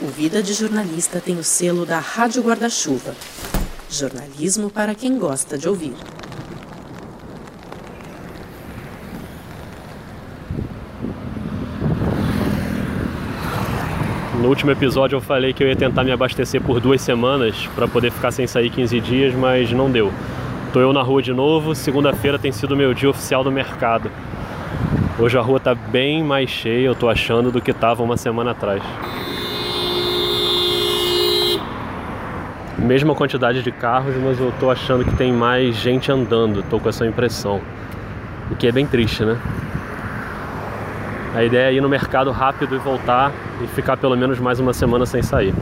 O Vida de Jornalista tem o selo da Rádio Guarda-Chuva. Jornalismo para quem gosta de ouvir. No último episódio eu falei que eu ia tentar me abastecer por duas semanas para poder ficar sem sair 15 dias, mas não deu. Tô eu na rua de novo, segunda-feira tem sido meu dia oficial do mercado. Hoje a rua tá bem mais cheia, eu tô achando, do que tava uma semana atrás. Mesma quantidade de carros, mas eu tô achando que tem mais gente andando, tô com essa impressão. O que é bem triste, né? A ideia é ir no mercado rápido e voltar e ficar pelo menos mais uma semana sem sair.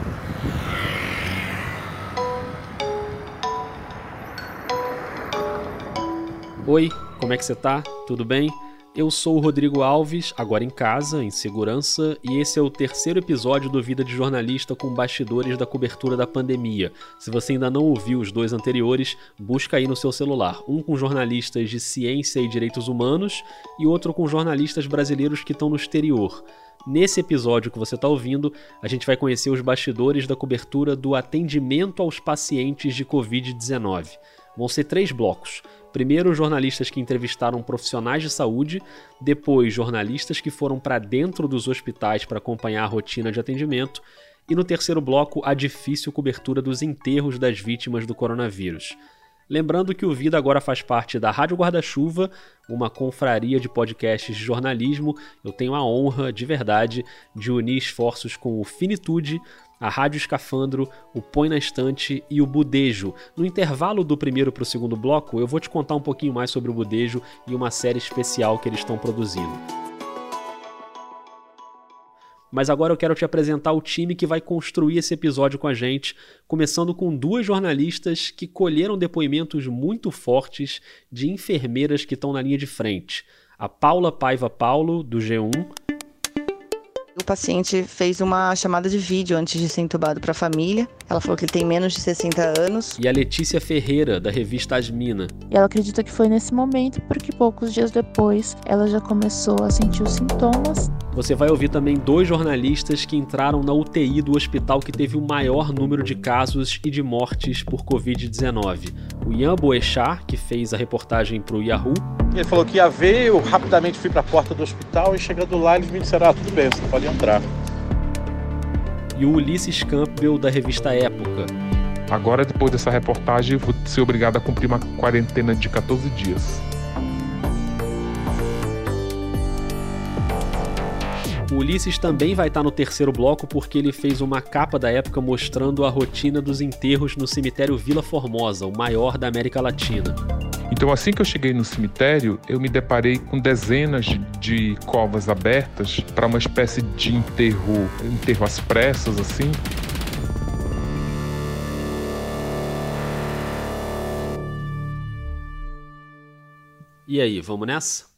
Oi, como é que você tá? Tudo bem? Eu sou o Rodrigo Alves, agora em casa, em segurança, e esse é o terceiro episódio do Vida de Jornalista com bastidores da cobertura da pandemia. Se você ainda não ouviu os dois anteriores, busca aí no seu celular. Um com jornalistas de ciência e direitos humanos e outro com jornalistas brasileiros que estão no exterior. Nesse episódio que você está ouvindo, a gente vai conhecer os bastidores da cobertura do atendimento aos pacientes de Covid-19. Vão ser três blocos. Primeiro, jornalistas que entrevistaram profissionais de saúde, depois, jornalistas que foram para dentro dos hospitais para acompanhar a rotina de atendimento, e no terceiro bloco, a difícil cobertura dos enterros das vítimas do coronavírus. Lembrando que o Vida agora faz parte da Rádio Guarda-Chuva, uma confraria de podcasts de jornalismo. Eu tenho a honra, de verdade, de unir esforços com o Finitude, a Rádio Escafandro, o Põe na Estante e o Budejo. No intervalo do primeiro para o segundo bloco, eu vou te contar um pouquinho mais sobre o Budejo e uma série especial que eles estão produzindo. Mas agora eu quero te apresentar o time que vai construir esse episódio com a gente, começando com duas jornalistas que colheram depoimentos muito fortes de enfermeiras que estão na linha de frente. A Paula Paiva Paulo, do G1, o paciente fez uma chamada de vídeo antes de ser entubado para a família. Ela falou que ele tem menos de 60 anos. E a Letícia Ferreira, da revista Asmina. E ela acredita que foi nesse momento porque poucos dias depois ela já começou a sentir os sintomas. Você vai ouvir também dois jornalistas que entraram na UTI do hospital que teve o maior número de casos e de mortes por Covid-19. O Ian Boechat, que fez a reportagem para o Yahoo. Ele falou que ia ver, eu rapidamente fui para a porta do hospital e chegando lá eles me disseram, ah, tudo bem, você pode entrar. E o Ulisses Campbell, da revista Época. Agora, depois dessa reportagem, vou ser obrigado a cumprir uma quarentena de 14 dias. O Ulisses também vai estar no terceiro bloco porque ele fez uma capa da época mostrando a rotina dos enterros no cemitério Vila Formosa, o maior da América Latina. Então, assim que eu cheguei no cemitério, eu me deparei com dezenas de covas abertas para uma espécie de enterro, enterro às pressas, assim. E aí, vamos nessa?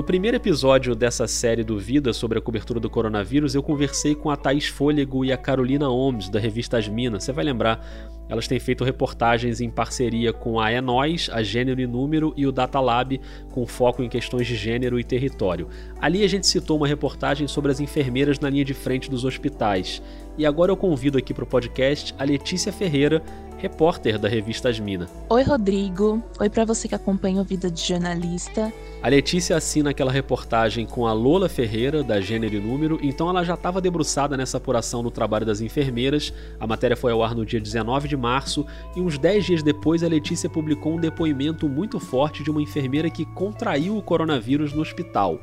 No primeiro episódio dessa série do Vida sobre a cobertura do coronavírus, eu conversei com a Thaís Fôlego e a Carolina Omes, da revista As Minas. Você vai lembrar, elas têm feito reportagens em parceria com a Enóis, a Gênero e Número e o Datalab, com foco em questões de gênero e território. Ali a gente citou uma reportagem sobre as enfermeiras na linha de frente dos hospitais. E agora eu convido aqui para o podcast a Letícia Ferreira, repórter da revista Asmina. Oi, Rodrigo. Oi para você que acompanha o Vida de Jornalista. A Letícia assina aquela reportagem com a Lola Ferreira, da Gênero e Número, então ela já estava debruçada nessa apuração do trabalho das enfermeiras. A matéria foi ao ar no dia 19 de março e uns 10 dias depois a Letícia publicou um depoimento muito forte de uma enfermeira que contraiu o coronavírus no hospital.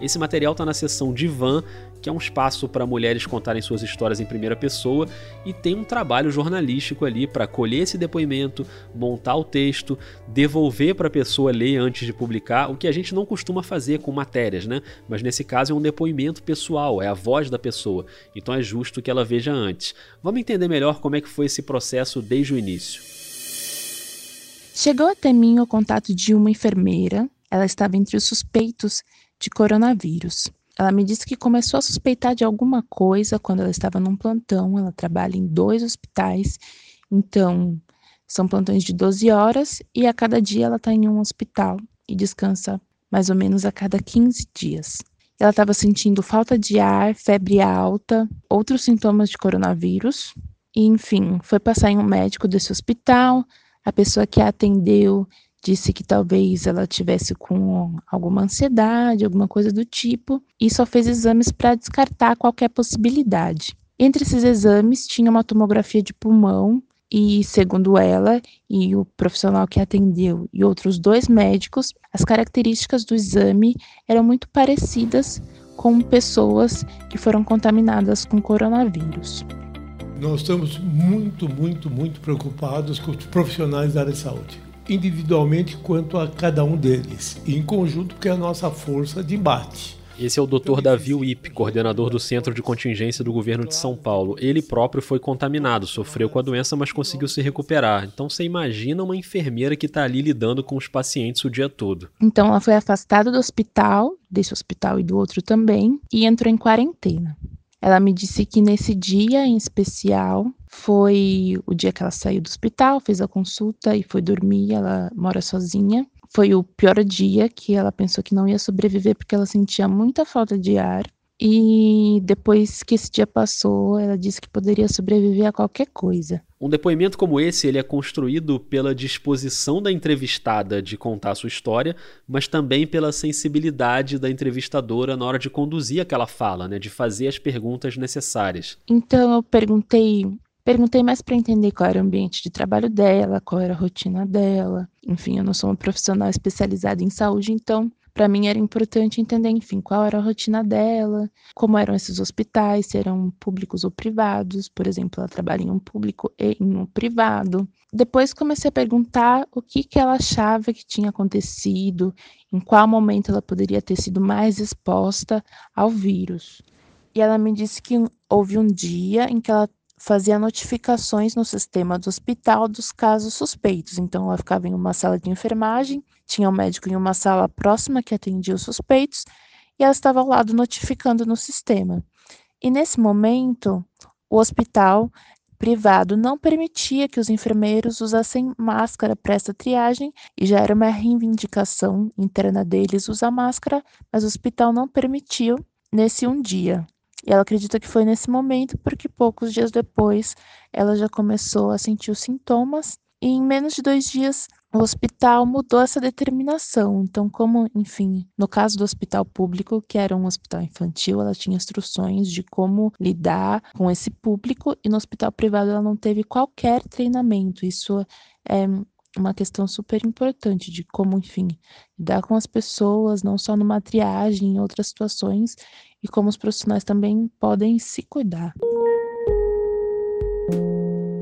Esse material está na seção Divan que é um espaço para mulheres contarem suas histórias em primeira pessoa e tem um trabalho jornalístico ali para colher esse depoimento, montar o texto, devolver para a pessoa ler antes de publicar, o que a gente não costuma fazer com matérias, né? Mas nesse caso é um depoimento pessoal, é a voz da pessoa, então é justo que ela veja antes. Vamos entender melhor como é que foi esse processo desde o início. Chegou até mim o contato de uma enfermeira, ela estava entre os suspeitos de coronavírus. Ela me disse que começou a suspeitar de alguma coisa quando ela estava num plantão. Ela trabalha em dois hospitais, então são plantões de 12 horas e a cada dia ela está em um hospital e descansa mais ou menos a cada 15 dias. Ela estava sentindo falta de ar, febre alta, outros sintomas de coronavírus. E, enfim, foi passar em um médico desse hospital. A pessoa que a atendeu disse que talvez ela tivesse com alguma ansiedade, alguma coisa do tipo, e só fez exames para descartar qualquer possibilidade. Entre esses exames tinha uma tomografia de pulmão e, segundo ela e o profissional que atendeu e outros dois médicos, as características do exame eram muito parecidas com pessoas que foram contaminadas com coronavírus. Nós estamos muito, muito, muito preocupados com os profissionais da área de saúde, individualmente quanto a cada um deles, e em conjunto, que é a nossa força de embate. Esse é o Dr. Davi Wip, coordenador do Centro de Contingência do Governo de São Paulo. Ele próprio foi contaminado, sofreu com a doença, mas conseguiu se recuperar. Então você imagina uma enfermeira que está ali lidando com os pacientes o dia todo. Então ela foi afastada do hospital, desse hospital e do outro também, e entrou em quarentena. Ela me disse que nesse dia em especial foi o dia que ela saiu do hospital, fez a consulta e foi dormir. Ela mora sozinha foi o pior dia que ela pensou que não ia sobreviver porque ela sentia muita falta de ar. E depois que esse dia passou, ela disse que poderia sobreviver a qualquer coisa. Um depoimento como esse, ele é construído pela disposição da entrevistada de contar sua história, mas também pela sensibilidade da entrevistadora na hora de conduzir aquela fala, né, de fazer as perguntas necessárias. Então eu perguntei Perguntei mais para entender qual era o ambiente de trabalho dela, qual era a rotina dela. Enfim, eu não sou uma profissional especializada em saúde, então para mim era importante entender, enfim, qual era a rotina dela, como eram esses hospitais, se eram públicos ou privados. Por exemplo, ela trabalha em um público e em um privado. Depois comecei a perguntar o que, que ela achava que tinha acontecido, em qual momento ela poderia ter sido mais exposta ao vírus. E ela me disse que houve um dia em que ela fazia notificações no sistema do hospital dos casos suspeitos. Então, ela ficava em uma sala de enfermagem, tinha um médico em uma sala próxima que atendia os suspeitos, e ela estava ao lado notificando no sistema. E nesse momento, o hospital privado não permitia que os enfermeiros usassem máscara para essa triagem e já era uma reivindicação interna deles usar máscara, mas o hospital não permitiu nesse um dia. E ela acredita que foi nesse momento porque poucos dias depois ela já começou a sentir os sintomas e em menos de dois dias o hospital mudou essa determinação. Então, como, enfim, no caso do hospital público, que era um hospital infantil, ela tinha instruções de como lidar com esse público, e no hospital privado ela não teve qualquer treinamento. Isso é uma questão super importante de como, enfim, lidar com as pessoas, não só numa triagem, em outras situações, e como os profissionais também podem se cuidar.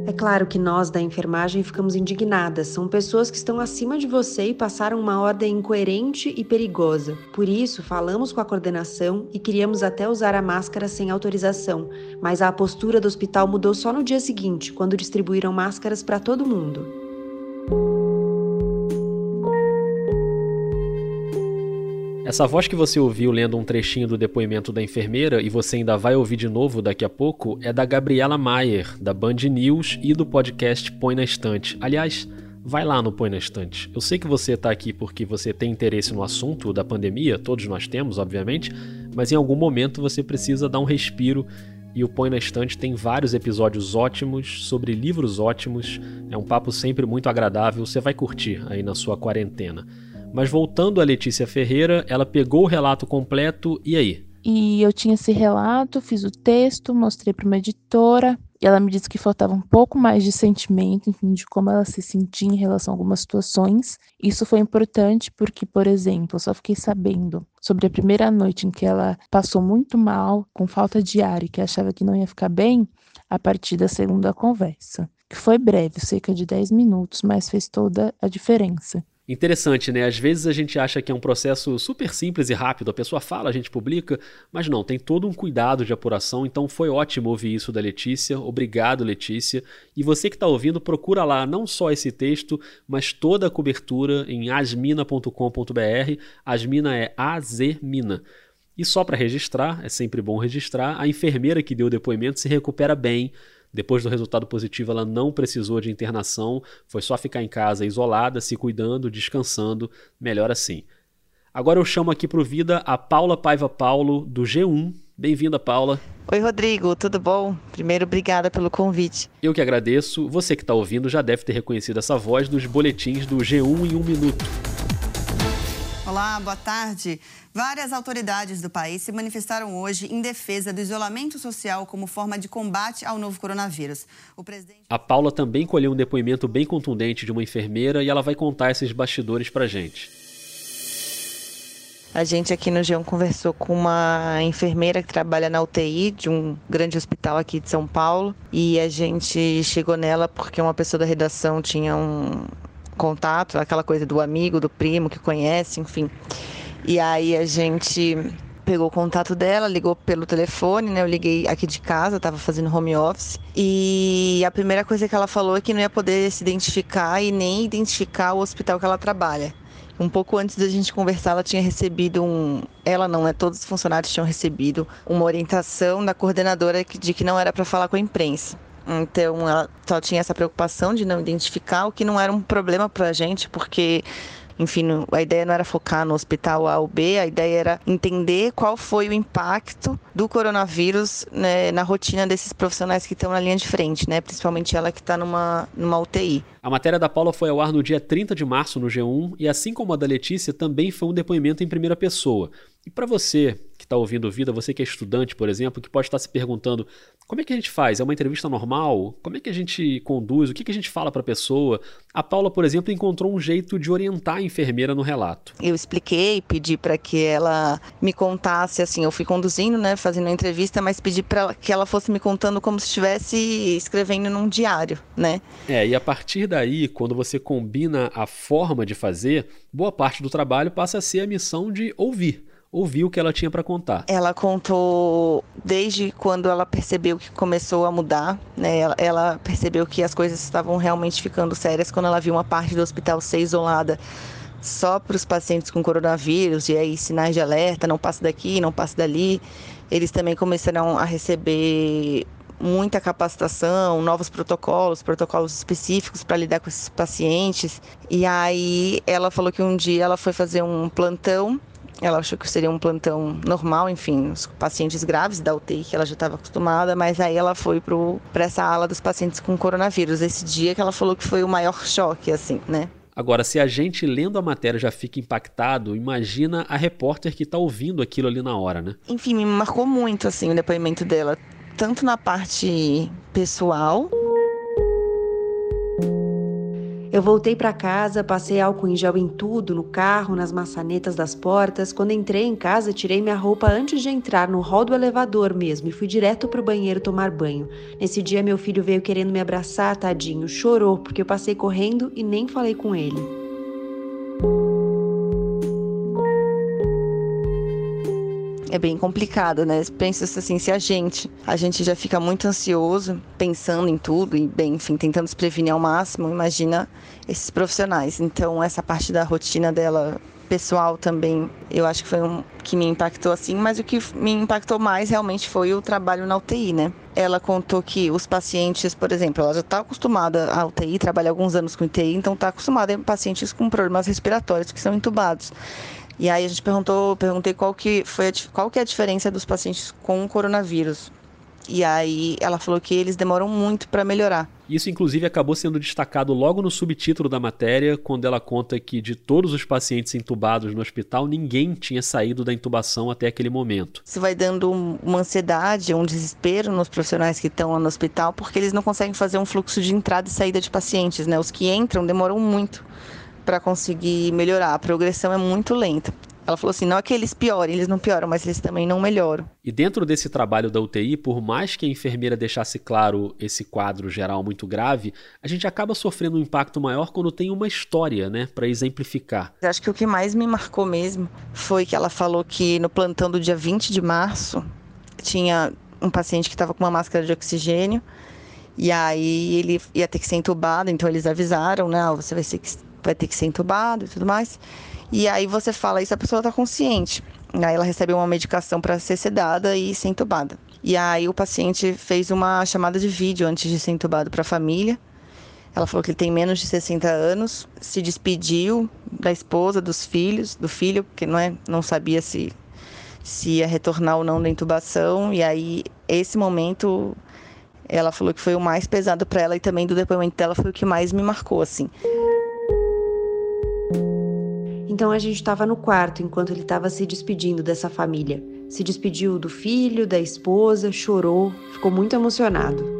É claro que nós da enfermagem ficamos indignadas. São pessoas que estão acima de você e passaram uma ordem incoerente e perigosa. Por isso, falamos com a coordenação e queríamos até usar a máscara sem autorização, mas a postura do hospital mudou só no dia seguinte, quando distribuíram máscaras para todo mundo. Essa voz que você ouviu lendo um trechinho do depoimento da enfermeira e você ainda vai ouvir de novo daqui a pouco é da Gabriela Maier, da Band News e do podcast Põe na Estante. Aliás, vai lá no Põe na Estante. Eu sei que você está aqui porque você tem interesse no assunto da pandemia, todos nós temos, obviamente, mas em algum momento você precisa dar um respiro e o Põe na Estante tem vários episódios ótimos sobre livros ótimos. É um papo sempre muito agradável, você vai curtir aí na sua quarentena. Mas voltando a Letícia Ferreira, ela pegou o relato completo e aí? E eu tinha esse relato, fiz o texto, mostrei para uma editora, e ela me disse que faltava um pouco mais de sentimento, enfim, de como ela se sentia em relação a algumas situações. Isso foi importante porque, por exemplo, eu só fiquei sabendo sobre a primeira noite em que ela passou muito mal, com falta de ar e que achava que não ia ficar bem, a partir da segunda conversa, que foi breve, cerca de 10 minutos, mas fez toda a diferença. Interessante, né? Às vezes a gente acha que é um processo super simples e rápido, a pessoa fala, a gente publica, mas não, tem todo um cuidado de apuração, então foi ótimo ouvir isso da Letícia. Obrigado, Letícia. E você que está ouvindo, procura lá não só esse texto, mas toda a cobertura em asmina.com.br. Asmina é AZMina. E só para registrar, é sempre bom registrar, a enfermeira que deu o depoimento se recupera bem. Depois do resultado positivo, ela não precisou de internação, foi só ficar em casa isolada, se cuidando, descansando, melhor assim. Agora eu chamo aqui para o Vida a Paula Paiva Paulo, do G1. Bem-vinda, Paula. Oi, Rodrigo, tudo bom? Primeiro, obrigada pelo convite. Eu que agradeço. Você que está ouvindo já deve ter reconhecido essa voz dos boletins do G1 em um minuto. Olá, boa tarde. Várias autoridades do país se manifestaram hoje em defesa do isolamento social como forma de combate ao novo coronavírus. O presidente... A Paula também colheu um depoimento bem contundente de uma enfermeira e ela vai contar esses bastidores pra gente. A gente aqui no G1 conversou com uma enfermeira que trabalha na UTI de um grande hospital aqui de São Paulo e a gente chegou nela porque uma pessoa da redação tinha um contato, aquela coisa do amigo, do primo que conhece, enfim. E aí a gente pegou o contato dela, ligou pelo telefone, né? Eu liguei aqui de casa, tava fazendo home office. E a primeira coisa que ela falou é que não ia poder se identificar e nem identificar o hospital que ela trabalha. Um pouco antes da gente conversar, ela tinha recebido um. Ela não, né? Todos os funcionários tinham recebido uma orientação da coordenadora de que não era para falar com a imprensa. Então, ela só tinha essa preocupação de não identificar, o que não era um problema para a gente, porque enfim, a ideia não era focar no hospital A ou B, a ideia era entender qual foi o impacto do coronavírus né, na rotina desses profissionais que estão na linha de frente, né? Principalmente ela que está numa, numa UTI. A matéria da Paula foi ao ar no dia 30 de março no G1 e, assim como a da Letícia, também foi um depoimento em primeira pessoa. E para você que está ouvindo Vida, você que é estudante, por exemplo, que pode estar se perguntando como é que a gente faz? É uma entrevista normal? Como é que a gente conduz? O que, que a gente fala para a pessoa? A Paula, por exemplo, encontrou um jeito de orientar a enfermeira no relato. Eu expliquei, pedi para que ela me contasse, assim, eu fui conduzindo, né, fazendo a entrevista, mas pedi para que ela fosse me contando como se estivesse escrevendo num diário, né? É, e a partir daí, quando você combina a forma de fazer, boa parte do trabalho passa a ser a missão de ouvir ouvir o que ela tinha para contar. Ela contou desde quando ela percebeu que começou a mudar, né? Ela, ela, percebeu que as coisas estavam realmente ficando sérias quando ela viu uma parte do hospital ser isolada só para os pacientes com coronavírus e aí sinais de alerta, não passa daqui, não passa dali. Eles também começaram a receber muita capacitação, novos protocolos, protocolos específicos para lidar com esses pacientes. E aí ela falou que um dia ela foi fazer um plantão ela achou que seria um plantão normal, enfim, os pacientes graves da UTI, que ela já estava acostumada, mas aí ela foi para essa ala dos pacientes com coronavírus. Esse dia que ela falou que foi o maior choque, assim, né? Agora, se a gente lendo a matéria já fica impactado, imagina a repórter que está ouvindo aquilo ali na hora, né? Enfim, me marcou muito, assim, o depoimento dela, tanto na parte pessoal eu voltei para casa, passei álcool em gel em tudo, no carro, nas maçanetas das portas. Quando entrei em casa, tirei minha roupa antes de entrar no hall do elevador mesmo e fui direto pro banheiro tomar banho. Nesse dia, meu filho veio querendo me abraçar, tadinho, chorou porque eu passei correndo e nem falei com ele. É bem complicado, né? Pensa assim, se a gente, a gente já fica muito ansioso, pensando em tudo e bem, enfim, tentando se prevenir ao máximo, imagina esses profissionais. Então, essa parte da rotina dela pessoal também, eu acho que foi um que me impactou assim, mas o que me impactou mais realmente foi o trabalho na UTI, né? Ela contou que os pacientes, por exemplo, ela já está acostumada à UTI, trabalha alguns anos com UTI, então está acostumada a pacientes com problemas respiratórios que são entubados. E aí a gente perguntou, perguntei qual que foi a, qual que é a diferença dos pacientes com coronavírus. E aí ela falou que eles demoram muito para melhorar. Isso, inclusive, acabou sendo destacado logo no subtítulo da matéria, quando ela conta que de todos os pacientes entubados no hospital, ninguém tinha saído da intubação até aquele momento. Isso vai dando uma ansiedade, um desespero nos profissionais que estão lá no hospital, porque eles não conseguem fazer um fluxo de entrada e saída de pacientes, né? Os que entram demoram muito para conseguir melhorar. A progressão é muito lenta. Ela falou assim: não é que eles piorem, eles não pioram, mas eles também não melhoram. E dentro desse trabalho da UTI, por mais que a enfermeira deixasse claro esse quadro geral muito grave, a gente acaba sofrendo um impacto maior quando tem uma história, né, para exemplificar. Acho que o que mais me marcou mesmo foi que ela falou que no plantão do dia 20 de março tinha um paciente que estava com uma máscara de oxigênio. E aí ele ia ter que ser entubado, então eles avisaram, né? Você vai ser vai ter que ser entubado e tudo mais. E aí você fala isso, a pessoa está consciente. Aí ela recebe uma medicação para ser sedada e ser entubada. E aí o paciente fez uma chamada de vídeo antes de ser entubado para a família. Ela falou que ele tem menos de 60 anos, se despediu da esposa, dos filhos, do filho, porque não é, não sabia se se ia retornar ou não da intubação. E aí esse momento ela falou que foi o mais pesado para ela e também do depoimento dela foi o que mais me marcou assim. Então a gente estava no quarto enquanto ele estava se despedindo dessa família. Se despediu do filho, da esposa, chorou, ficou muito emocionado.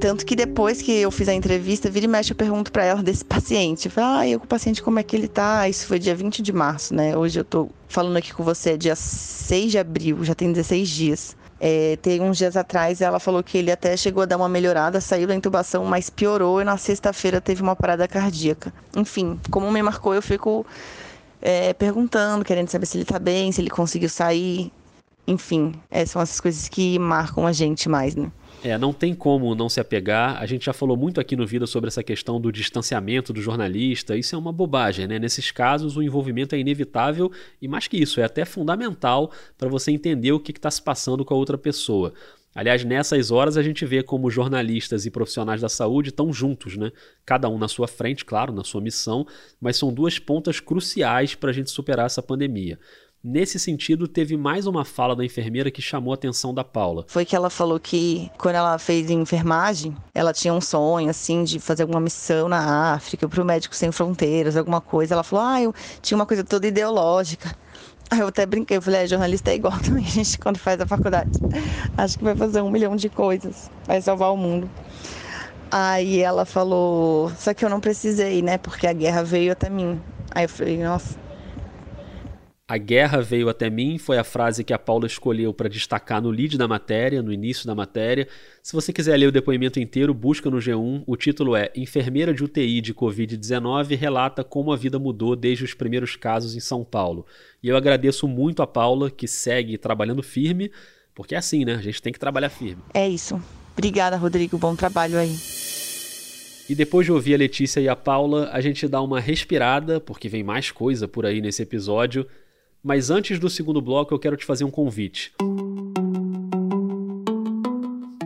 Tanto que depois que eu fiz a entrevista, vira e mexe, eu pergunto para ela desse paciente. Eu falo, ah, com o paciente, como é que ele tá? Isso foi dia 20 de março, né? Hoje eu tô falando aqui com você, é dia 6 de abril, já tem 16 dias. É, tem uns dias atrás ela falou que ele até chegou a dar uma melhorada, saiu da intubação, mas piorou e na sexta-feira teve uma parada cardíaca. Enfim, como me marcou, eu fico é, perguntando, querendo saber se ele tá bem, se ele conseguiu sair. Enfim, é, são essas coisas que marcam a gente mais, né? É, não tem como não se apegar. A gente já falou muito aqui no Vida sobre essa questão do distanciamento do jornalista. Isso é uma bobagem, né? Nesses casos, o envolvimento é inevitável e, mais que isso, é até fundamental para você entender o que está se passando com a outra pessoa. Aliás, nessas horas a gente vê como jornalistas e profissionais da saúde estão juntos, né? Cada um na sua frente, claro, na sua missão, mas são duas pontas cruciais para a gente superar essa pandemia. Nesse sentido, teve mais uma fala da enfermeira que chamou a atenção da Paula. Foi que ela falou que quando ela fez enfermagem, ela tinha um sonho assim de fazer alguma missão na África, para o Médicos Sem Fronteiras, alguma coisa. Ela falou: "Ah, eu tinha uma coisa toda ideológica". Aí eu até brinquei, eu falei, é, jornalista é igual também, gente quando faz a faculdade. Acho que vai fazer um milhão de coisas, vai salvar o mundo. Aí ela falou, só que eu não precisei, né? Porque a guerra veio até mim. Aí eu falei, nossa, a guerra veio até mim foi a frase que a Paula escolheu para destacar no lead da matéria, no início da matéria. Se você quiser ler o depoimento inteiro, busca no G1. O título é Enfermeira de UTI de Covid-19 relata como a vida mudou desde os primeiros casos em São Paulo. E eu agradeço muito a Paula, que segue trabalhando firme, porque é assim, né? A gente tem que trabalhar firme. É isso. Obrigada, Rodrigo. Bom trabalho aí. E depois de ouvir a Letícia e a Paula, a gente dá uma respirada, porque vem mais coisa por aí nesse episódio. Mas antes do segundo bloco, eu quero te fazer um convite.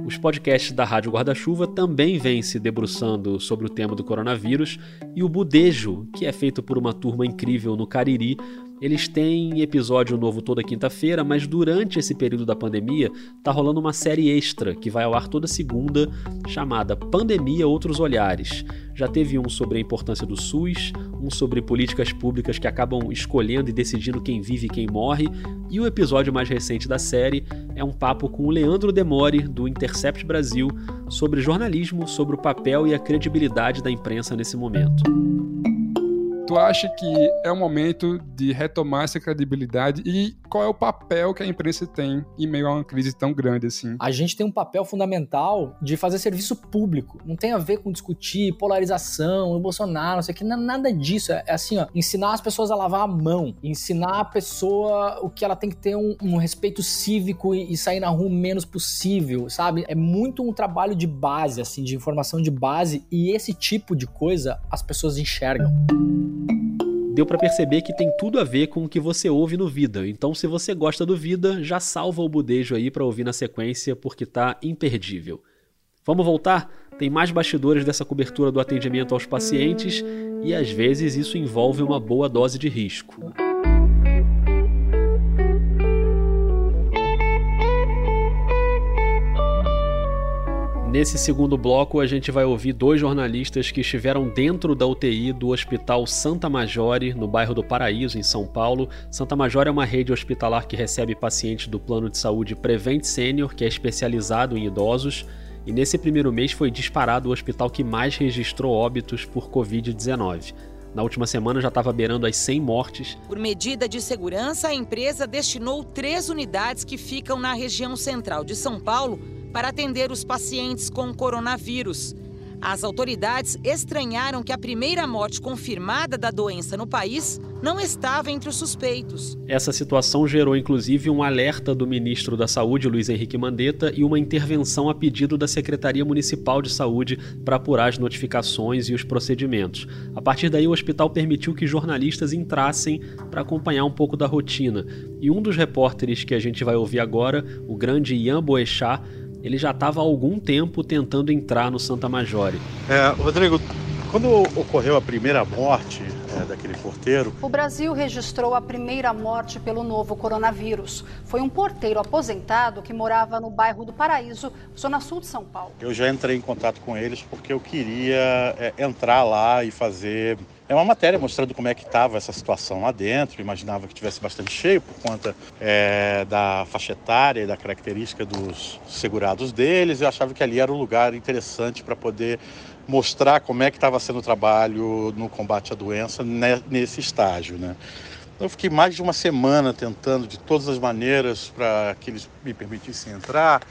Os podcasts da Rádio Guarda-Chuva também vêm se debruçando sobre o tema do coronavírus e o Budejo, que é feito por uma turma incrível no Cariri, eles têm episódio novo toda quinta-feira, mas durante esse período da pandemia tá rolando uma série extra que vai ao ar toda segunda, chamada Pandemia Outros Olhares. Já teve um sobre a importância do SUS, um sobre políticas públicas que acabam escolhendo e decidindo quem vive e quem morre, e o episódio mais recente da série é um papo com o Leandro Demore, do Intercept Brasil, sobre jornalismo, sobre o papel e a credibilidade da imprensa nesse momento. Tu acha que é o momento de retomar essa credibilidade e qual é o papel que a imprensa tem em meio a uma crise tão grande assim? A gente tem um papel fundamental de fazer serviço público. Não tem a ver com discutir polarização, Bolsonaro, não sei o que, nada disso. É, é assim, ó, ensinar as pessoas a lavar a mão, ensinar a pessoa o que ela tem que ter um, um respeito cívico e, e sair na rua o menos possível, sabe? É muito um trabalho de base, assim, de informação de base e esse tipo de coisa as pessoas enxergam deu para perceber que tem tudo a ver com o que você ouve no Vida. Então, se você gosta do Vida, já salva o budejo aí para ouvir na sequência, porque tá imperdível. Vamos voltar? Tem mais bastidores dessa cobertura do atendimento aos pacientes e às vezes isso envolve uma boa dose de risco. Nesse segundo bloco, a gente vai ouvir dois jornalistas que estiveram dentro da UTI do Hospital Santa Majore, no bairro do Paraíso, em São Paulo. Santa Majore é uma rede hospitalar que recebe pacientes do plano de saúde Prevent Senior, que é especializado em idosos. E nesse primeiro mês foi disparado o hospital que mais registrou óbitos por Covid-19. Na última semana já estava beirando as 100 mortes. Por medida de segurança, a empresa destinou três unidades que ficam na região central de São Paulo para atender os pacientes com coronavírus. As autoridades estranharam que a primeira morte confirmada da doença no país não estava entre os suspeitos. Essa situação gerou inclusive um alerta do ministro da Saúde, Luiz Henrique Mandetta, e uma intervenção a pedido da Secretaria Municipal de Saúde para apurar as notificações e os procedimentos. A partir daí, o hospital permitiu que jornalistas entrassem para acompanhar um pouco da rotina. E um dos repórteres que a gente vai ouvir agora, o grande Ian Boechat, ele já estava há algum tempo tentando entrar no Santa Majore. É, Rodrigo, quando ocorreu a primeira morte é, daquele porteiro. O Brasil registrou a primeira morte pelo novo coronavírus. Foi um porteiro aposentado que morava no bairro do Paraíso, zona sul de São Paulo. Eu já entrei em contato com eles porque eu queria é, entrar lá e fazer é uma matéria mostrando como é que estava essa situação lá dentro. Imaginava que tivesse bastante cheio por conta é, da faixa etária e da característica dos segurados deles. Eu achava que ali era um lugar interessante para poder mostrar como é que estava sendo o trabalho no combate à doença nesse estágio, né? Eu fiquei mais de uma semana tentando de todas as maneiras para que eles me permitissem entrar.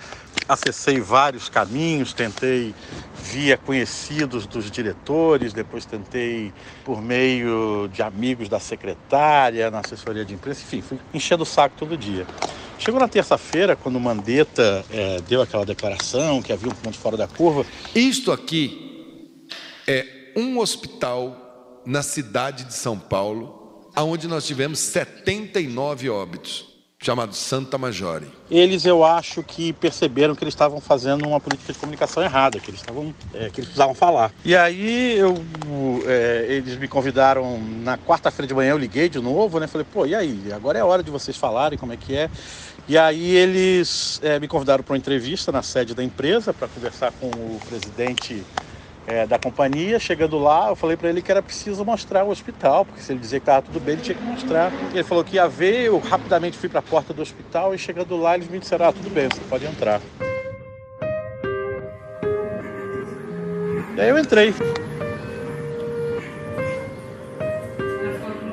Acessei vários caminhos, tentei via conhecidos dos diretores, depois tentei por meio de amigos da secretária, na assessoria de imprensa, enfim, fui enchendo o saco todo dia. Chegou na terça-feira, quando o Mandetta é, deu aquela declaração que havia um ponto fora da curva. Isto aqui é um hospital na cidade de São Paulo, aonde nós tivemos 79 óbitos, chamado Santa Majore. Eles, eu acho que perceberam que eles estavam fazendo uma política de comunicação errada, que eles estavam, é, que eles precisavam falar. E aí eu, é, eles me convidaram na quarta-feira de manhã, eu liguei de novo, né? Falei, pô, e aí? Agora é hora de vocês falarem como é que é. E aí eles é, me convidaram para uma entrevista na sede da empresa para conversar com o presidente é, da companhia. Chegando lá, eu falei para ele que era preciso mostrar o hospital, porque se ele dizer que estava tudo bem, ele tinha que mostrar. Ele falou que ia ver, eu rapidamente fui para a porta do hospital e chegando lá, eles me disseram: ah, tudo bem, você pode entrar. E aí eu entrei.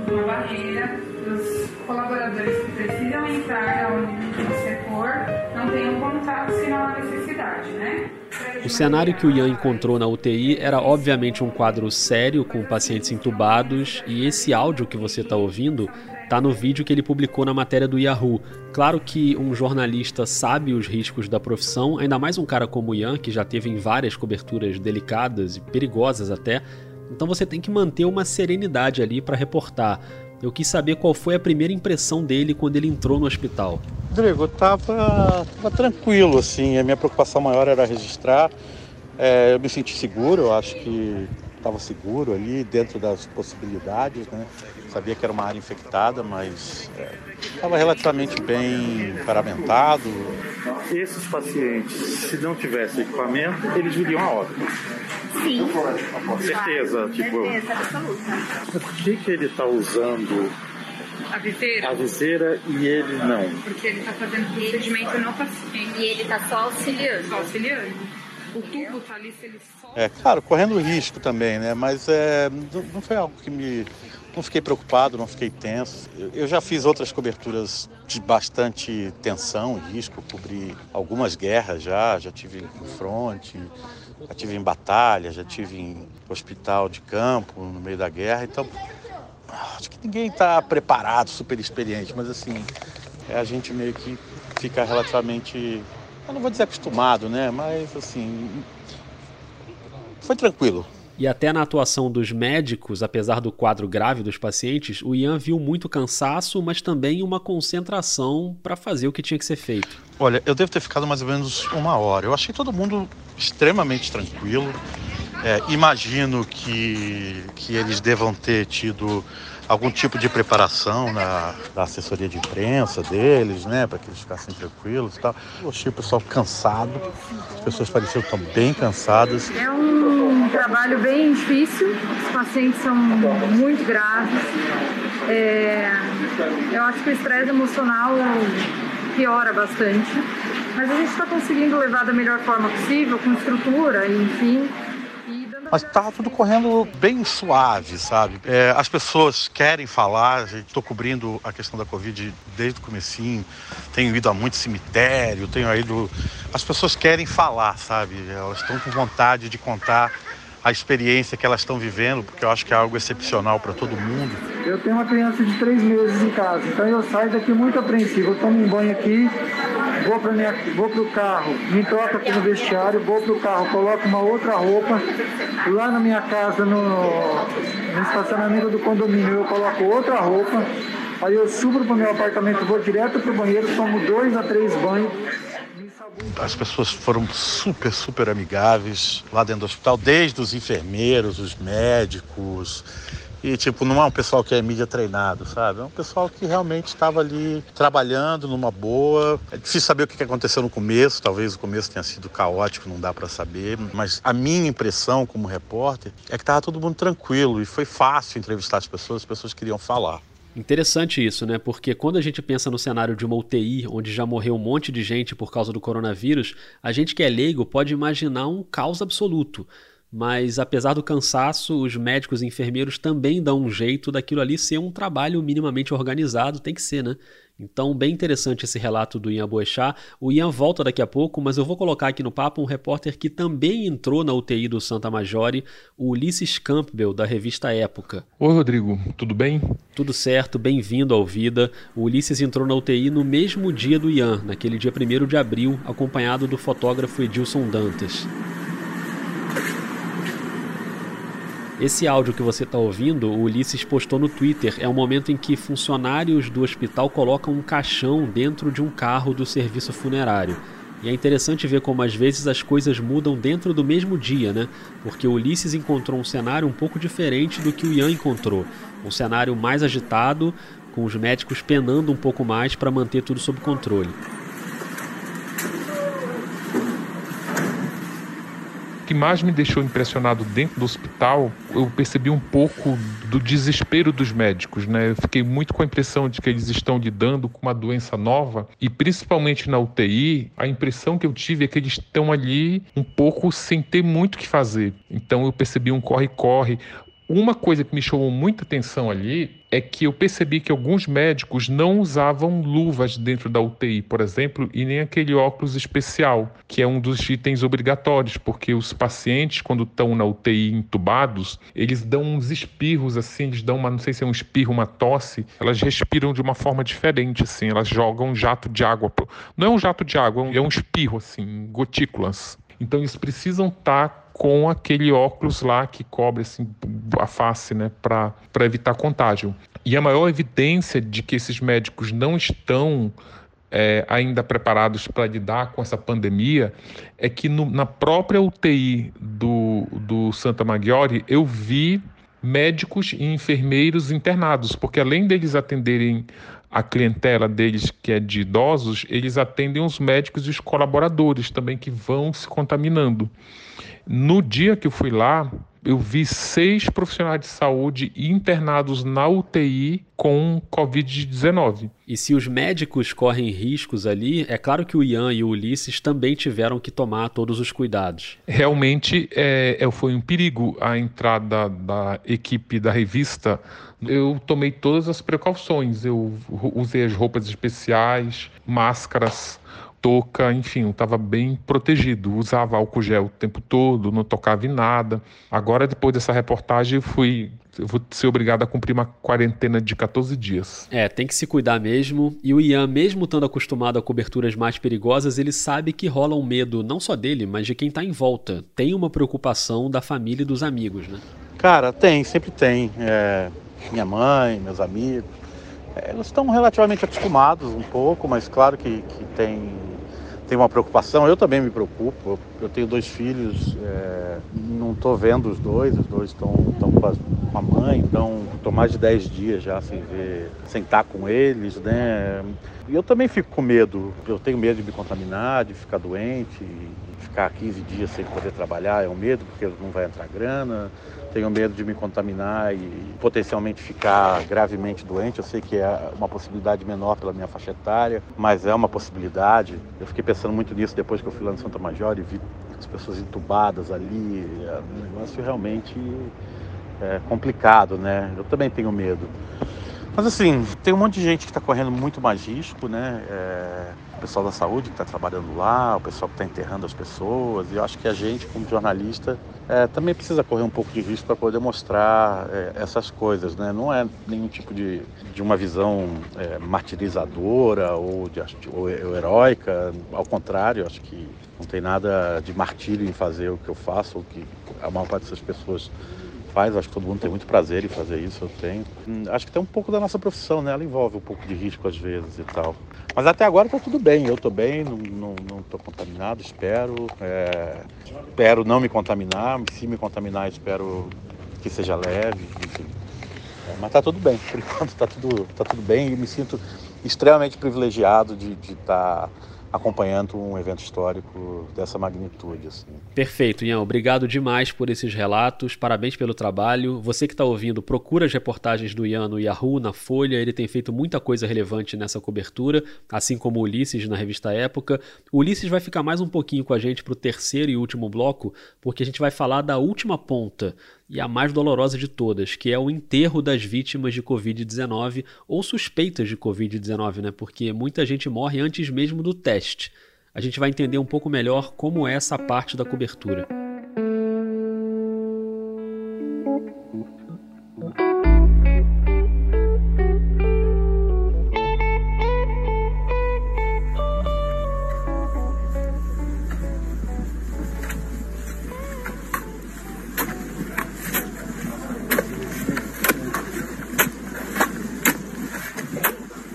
Uma barreira, os colaboradores que precisam entrar onde você for não tenham contato se não há necessidade? O cenário que o Ian encontrou na UTI era obviamente um quadro sério com pacientes entubados e esse áudio que você está ouvindo está no vídeo que ele publicou na matéria do Yahoo. Claro que um jornalista sabe os riscos da profissão, ainda mais um cara como o Ian, que já teve em várias coberturas delicadas e perigosas até. Então você tem que manter uma serenidade ali para reportar. Eu quis saber qual foi a primeira impressão dele quando ele entrou no hospital. Rodrigo, eu tava, tava tranquilo, assim. A minha preocupação maior era registrar. É, eu me senti seguro, eu acho que estava seguro ali, dentro das possibilidades, né? Sabia que era uma área infectada, mas estava é, relativamente bem paramentado. Esses pacientes, se não tivesse equipamento, eles viriam a óbito. Sim. Certeza, claro. tipo. Certeza absoluta. Por que, que ele está usando a viseira? A viseira e ele não. Porque ele está fazendo procedimento no paciente. E ele está só auxiliando. Só auxiliando. O tubo está ali, se ele só... É, claro, correndo risco também, né? Mas é, não foi algo que me... Não fiquei preocupado, não fiquei tenso. Eu já fiz outras coberturas de bastante tensão risco, cobri algumas guerras já, já tive no fronte, já tive em batalha, já tive em hospital de campo no meio da guerra, então acho que ninguém está preparado, super experiente, mas assim, é, a gente meio que fica relativamente, eu não vou dizer acostumado, né? Mas assim, foi tranquilo. E até na atuação dos médicos, apesar do quadro grave dos pacientes, o Ian viu muito cansaço, mas também uma concentração para fazer o que tinha que ser feito. Olha, eu devo ter ficado mais ou menos uma hora. Eu achei todo mundo extremamente tranquilo. É, imagino que, que eles devam ter tido algum tipo de preparação na, assessoria de imprensa deles, né, para que eles ficassem tranquilos e tal. Eu achei o pessoal cansado, as pessoas pareciam tão bem cansadas. É um trabalho bem difícil, os pacientes são muito graves. É, eu acho que o estresse emocional piora bastante, mas a gente está conseguindo levar da melhor forma possível, com estrutura, enfim. Mas estava tudo correndo bem suave, sabe? É, as pessoas querem falar, estou cobrindo a questão da Covid desde o comecinho, tenho ido a muito cemitério, tenho ido... As pessoas querem falar, sabe? Elas estão com vontade de contar a experiência que elas estão vivendo, porque eu acho que é algo excepcional para todo mundo. Eu tenho uma criança de três meses em casa, então eu saio daqui muito apreensivo. Eu tomo um banho aqui, vou para minha, vou carro, me troco aqui no vestiário, vou pro carro, coloco uma outra roupa. Lá na minha casa, no, no estacionamento do condomínio, eu coloco outra roupa. Aí eu subo para o meu apartamento, vou direto pro banheiro, tomo dois a três banhos as pessoas foram super, super amigáveis lá dentro do hospital, desde os enfermeiros, os médicos. E, tipo, não é um pessoal que é mídia treinado, sabe? É um pessoal que realmente estava ali trabalhando numa boa. É difícil saber o que aconteceu no começo, talvez o começo tenha sido caótico, não dá para saber. Mas a minha impressão como repórter é que estava todo mundo tranquilo e foi fácil entrevistar as pessoas, as pessoas queriam falar. Interessante isso, né? Porque quando a gente pensa no cenário de uma UTI, onde já morreu um monte de gente por causa do coronavírus, a gente que é leigo pode imaginar um caos absoluto. Mas apesar do cansaço, os médicos e enfermeiros também dão um jeito daquilo ali ser um trabalho minimamente organizado, tem que ser, né? Então, bem interessante esse relato do Ian Boechat. O Ian volta daqui a pouco, mas eu vou colocar aqui no papo um repórter que também entrou na UTI do Santa Majore, o Ulisses Campbell, da revista Época. Oi, Rodrigo, tudo bem? Tudo certo, bem-vindo ao Vida. O Ulisses entrou na UTI no mesmo dia do Ian, naquele dia 1 de abril, acompanhado do fotógrafo Edilson Dantas. Esse áudio que você está ouvindo, o Ulisses postou no Twitter. É o momento em que funcionários do hospital colocam um caixão dentro de um carro do serviço funerário. E é interessante ver como às vezes as coisas mudam dentro do mesmo dia, né? Porque o Ulisses encontrou um cenário um pouco diferente do que o Ian encontrou. Um cenário mais agitado, com os médicos penando um pouco mais para manter tudo sob controle. Que mais me deixou impressionado dentro do hospital, eu percebi um pouco do desespero dos médicos, né? Eu fiquei muito com a impressão de que eles estão lidando com uma doença nova e principalmente na UTI, a impressão que eu tive é que eles estão ali um pouco sem ter muito o que fazer. Então eu percebi um corre-corre. Uma coisa que me chamou muita atenção ali é que eu percebi que alguns médicos não usavam luvas dentro da UTI, por exemplo, e nem aquele óculos especial, que é um dos itens obrigatórios, porque os pacientes, quando estão na UTI entubados, eles dão uns espirros assim, eles dão uma, não sei se é um espirro, uma tosse, elas respiram de uma forma diferente, assim, elas jogam um jato de água. Não é um jato de água, é um espirro, assim, gotículas. Então eles precisam estar tá com aquele óculos lá que cobre assim, a face, né, para evitar contágio. E a maior evidência de que esses médicos não estão é, ainda preparados para lidar com essa pandemia é que no, na própria UTI do, do Santa Maggiore eu vi médicos e enfermeiros internados, porque além deles atenderem a clientela deles, que é de idosos, eles atendem os médicos e os colaboradores também que vão se contaminando. No dia que eu fui lá, eu vi seis profissionais de saúde internados na UTI com Covid-19. E se os médicos correm riscos ali, é claro que o Ian e o Ulisses também tiveram que tomar todos os cuidados. Realmente é, é foi um perigo a entrada da equipe da revista. Eu tomei todas as precauções, eu usei as roupas especiais, máscaras, touca, enfim, eu estava bem protegido. Usava álcool gel o tempo todo, não tocava em nada. Agora, depois dessa reportagem, eu fui eu vou ser obrigado a cumprir uma quarentena de 14 dias. É, tem que se cuidar mesmo. E o Ian, mesmo estando acostumado a coberturas mais perigosas, ele sabe que rola um medo não só dele, mas de quem está em volta. Tem uma preocupação da família e dos amigos, né? Cara, tem, sempre tem. É, minha mãe, meus amigos. É, eles estão relativamente acostumados um pouco, mas claro que, que tem tem uma preocupação, eu também me preocupo. Eu tenho dois filhos, é, não estou vendo os dois, os dois estão com a mãe, então estou mais de 10 dias já sem ver, sem estar com eles, né? E eu também fico com medo, eu tenho medo de me contaminar, de ficar doente, ficar 15 dias sem poder trabalhar, é um medo, porque não vai entrar grana tenho medo de me contaminar e potencialmente ficar gravemente doente. Eu sei que é uma possibilidade menor pela minha faixa etária, mas é uma possibilidade. Eu fiquei pensando muito nisso depois que eu fui lá no Santa Major e vi as pessoas entubadas ali, é um negócio realmente é, complicado, né? Eu também tenho medo. Mas assim, tem um monte de gente que está correndo muito mais risco, né? É, o pessoal da saúde que está trabalhando lá, o pessoal que está enterrando as pessoas. E eu acho que a gente, como jornalista, é, também precisa correr um pouco de risco para poder mostrar é, essas coisas, né? Não é nenhum tipo de, de uma visão é, martirizadora ou, de, ou heróica. Ao contrário, acho que não tem nada de martírio em fazer o que eu faço, o que a maior parte dessas pessoas faz, acho que todo mundo tem muito prazer em fazer isso, eu tenho. Hum, acho que tem um pouco da nossa profissão, né? Ela envolve um pouco de risco às vezes e tal. Mas até agora está tudo bem, eu estou bem, não estou contaminado, espero. É, espero não me contaminar, se me contaminar, espero que seja leve, enfim. É, mas está tudo bem, por enquanto está tudo, tá tudo bem e me sinto extremamente privilegiado de estar. De tá acompanhando um evento histórico dessa magnitude. Assim. Perfeito, Ian. Obrigado demais por esses relatos. Parabéns pelo trabalho. Você que está ouvindo, procura as reportagens do Ian no Yahoo, na Folha. Ele tem feito muita coisa relevante nessa cobertura, assim como Ulisses na revista Época. O Ulisses vai ficar mais um pouquinho com a gente para o terceiro e último bloco, porque a gente vai falar da última ponta e a mais dolorosa de todas, que é o enterro das vítimas de Covid-19 ou suspeitas de Covid-19, né? Porque muita gente morre antes mesmo do teste. A gente vai entender um pouco melhor como é essa parte da cobertura.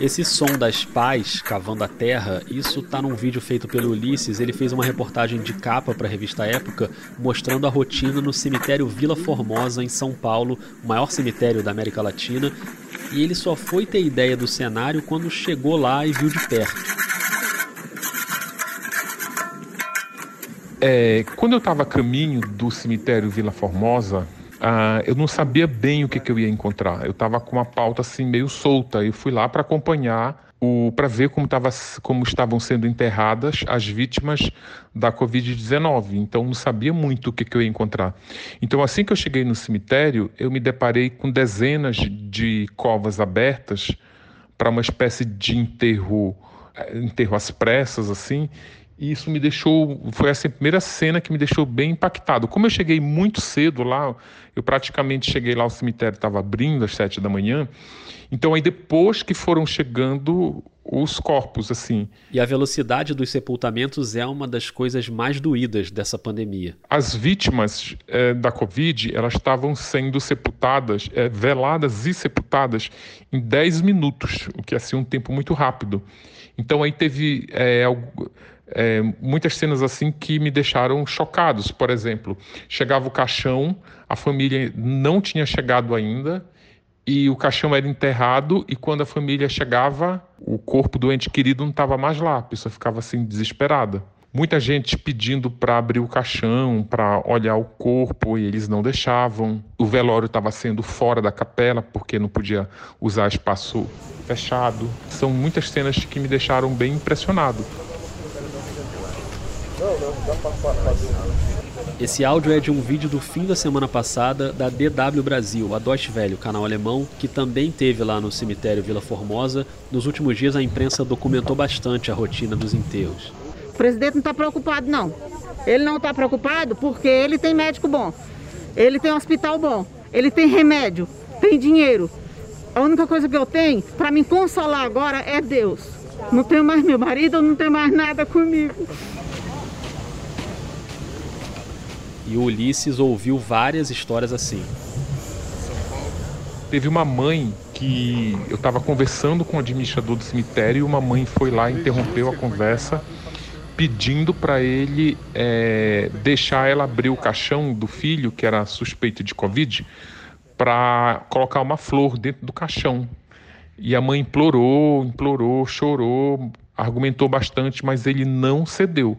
Esse som das pás cavando a terra, isso tá num vídeo feito pelo Ulisses. Ele fez uma reportagem de capa para a revista Época, mostrando a rotina no cemitério Vila Formosa, em São Paulo, o maior cemitério da América Latina. E ele só foi ter ideia do cenário quando chegou lá e viu de perto. É, quando eu estava a caminho do cemitério Vila Formosa, ah, eu não sabia bem o que, que eu ia encontrar. Eu estava com uma pauta assim meio solta. Eu fui lá para acompanhar para ver como, tava, como estavam sendo enterradas as vítimas da Covid-19. Então, não sabia muito o que, que eu ia encontrar. Então, assim que eu cheguei no cemitério, eu me deparei com dezenas de covas abertas para uma espécie de enterro, eh, enterro às pressas, assim, e isso me deixou, foi essa primeira cena que me deixou bem impactado. Como eu cheguei muito cedo lá, eu praticamente cheguei lá, o cemitério estava abrindo às sete da manhã. Então aí depois que foram chegando os corpos, assim. E a velocidade dos sepultamentos é uma das coisas mais doídas dessa pandemia. As vítimas é, da Covid, elas estavam sendo sepultadas, é, veladas e sepultadas em 10 minutos, o que é assim, um tempo muito rápido. Então aí teve é, é, muitas cenas assim que me deixaram chocados. Por exemplo, chegava o caixão, a família não tinha chegado ainda e o caixão era enterrado e quando a família chegava, o corpo do ente querido não estava mais lá. A pessoa ficava assim desesperada. Muita gente pedindo para abrir o caixão, para olhar o corpo, e eles não deixavam. O velório estava sendo fora da capela, porque não podia usar espaço fechado. São muitas cenas que me deixaram bem impressionado. Esse áudio é de um vídeo do fim da semana passada da DW Brasil, a Deutsche Welle, canal alemão, que também teve lá no cemitério Vila Formosa. Nos últimos dias a imprensa documentou bastante a rotina dos enterros. O presidente não está preocupado não. Ele não está preocupado porque ele tem médico bom, ele tem hospital bom, ele tem remédio, tem dinheiro. A única coisa que eu tenho para me consolar agora é Deus. Não tenho mais meu marido, não tenho mais nada comigo. E o Ulisses ouviu várias histórias assim. Teve uma mãe que eu estava conversando com o administrador do cemitério e uma mãe foi lá e interrompeu a conversa pedindo para ele é, deixar ela abrir o caixão do filho, que era suspeito de Covid, para colocar uma flor dentro do caixão. E a mãe implorou, implorou, chorou, argumentou bastante, mas ele não cedeu.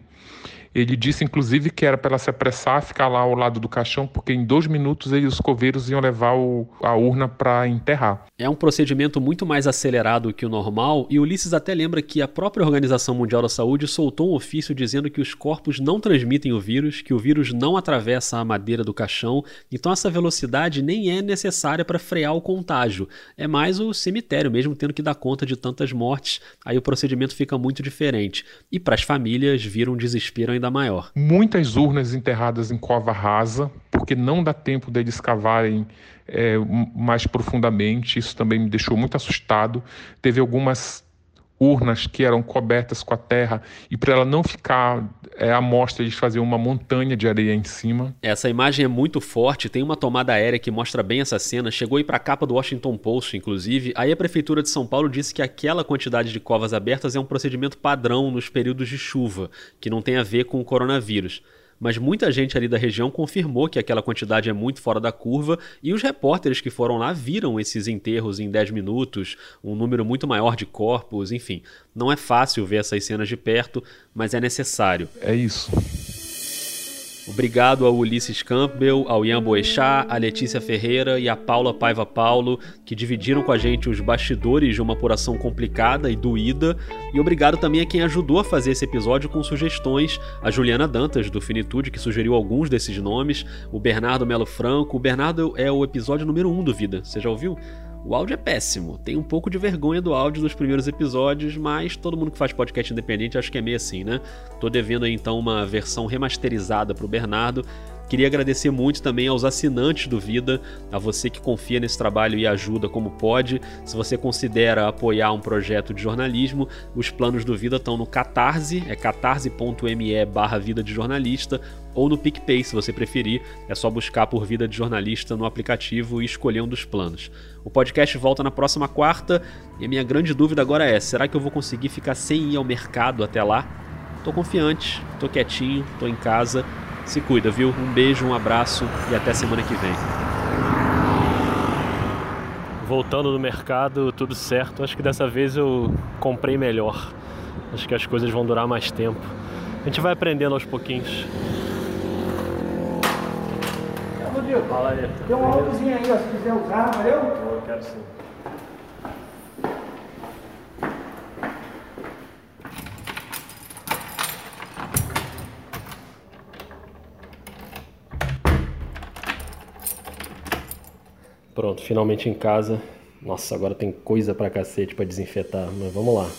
Ele disse, inclusive, que era para ela se apressar, ficar lá ao lado do caixão, porque em dois minutos ele, os coveiros iam levar o, a urna para enterrar. É um procedimento muito mais acelerado que o normal, e Ulisses até lembra que a própria Organização Mundial da Saúde soltou um ofício dizendo que os corpos não transmitem o vírus, que o vírus não atravessa a madeira do caixão, então essa velocidade nem é necessária para frear o contágio. É mais o cemitério mesmo tendo que dar conta de tantas mortes, aí o procedimento fica muito diferente. E para as famílias vira um desespero ainda maior. Muitas urnas enterradas em cova rasa, porque não dá tempo deles cavarem é, mais profundamente. Isso também me deixou muito assustado. Teve algumas urnas que eram cobertas com a terra e para ela não ficar é, à mostra eles faziam uma montanha de areia em cima. Essa imagem é muito forte, tem uma tomada aérea que mostra bem essa cena, chegou aí para a capa do Washington Post, inclusive. Aí a prefeitura de São Paulo disse que aquela quantidade de covas abertas é um procedimento padrão nos períodos de chuva, que não tem a ver com o coronavírus mas muita gente ali da região confirmou que aquela quantidade é muito fora da curva e os repórteres que foram lá viram esses enterros em 10 minutos, um número muito maior de corpos, enfim. Não é fácil ver essas cenas de perto, mas é necessário. É isso. Obrigado ao Ulisses Campbell, ao Ian Boechat, à Letícia Ferreira e à Paula Paiva Paulo, que dividiram com a gente os bastidores de uma apuração complicada e doída. E obrigado também a quem ajudou a fazer esse episódio com sugestões, a Juliana Dantas, do Finitude, que sugeriu alguns desses nomes, o Bernardo Melo Franco. O Bernardo é o episódio número 1 um do Vida, você já ouviu? O áudio é péssimo. Tem um pouco de vergonha do áudio dos primeiros episódios, mas todo mundo que faz podcast independente acho que é meio assim, né? Tô devendo aí então uma versão remasterizada pro Bernardo. Queria agradecer muito também aos assinantes do Vida, a você que confia nesse trabalho e ajuda como pode. Se você considera apoiar um projeto de jornalismo, os planos do Vida estão no Catarse, é catarse.me barra Vida de Jornalista, ou no PicPay, se você preferir. É só buscar por Vida de Jornalista no aplicativo e escolher um dos planos. O podcast volta na próxima quarta e a minha grande dúvida agora é: será que eu vou conseguir ficar sem ir ao mercado até lá? Tô confiante, tô quietinho, tô em casa se cuida, viu? Um beijo, um abraço e até semana que vem. Voltando do mercado, tudo certo. Acho que dessa vez eu comprei melhor. Acho que as coisas vão durar mais tempo. A gente vai aprendendo aos pouquinhos. Fala aí. Tem um álcoolzinho aí, ó, se quiser usar, valeu? Eu quero sim. Pronto, finalmente em casa. Nossa, agora tem coisa pra cacete pra desinfetar, mas vamos lá.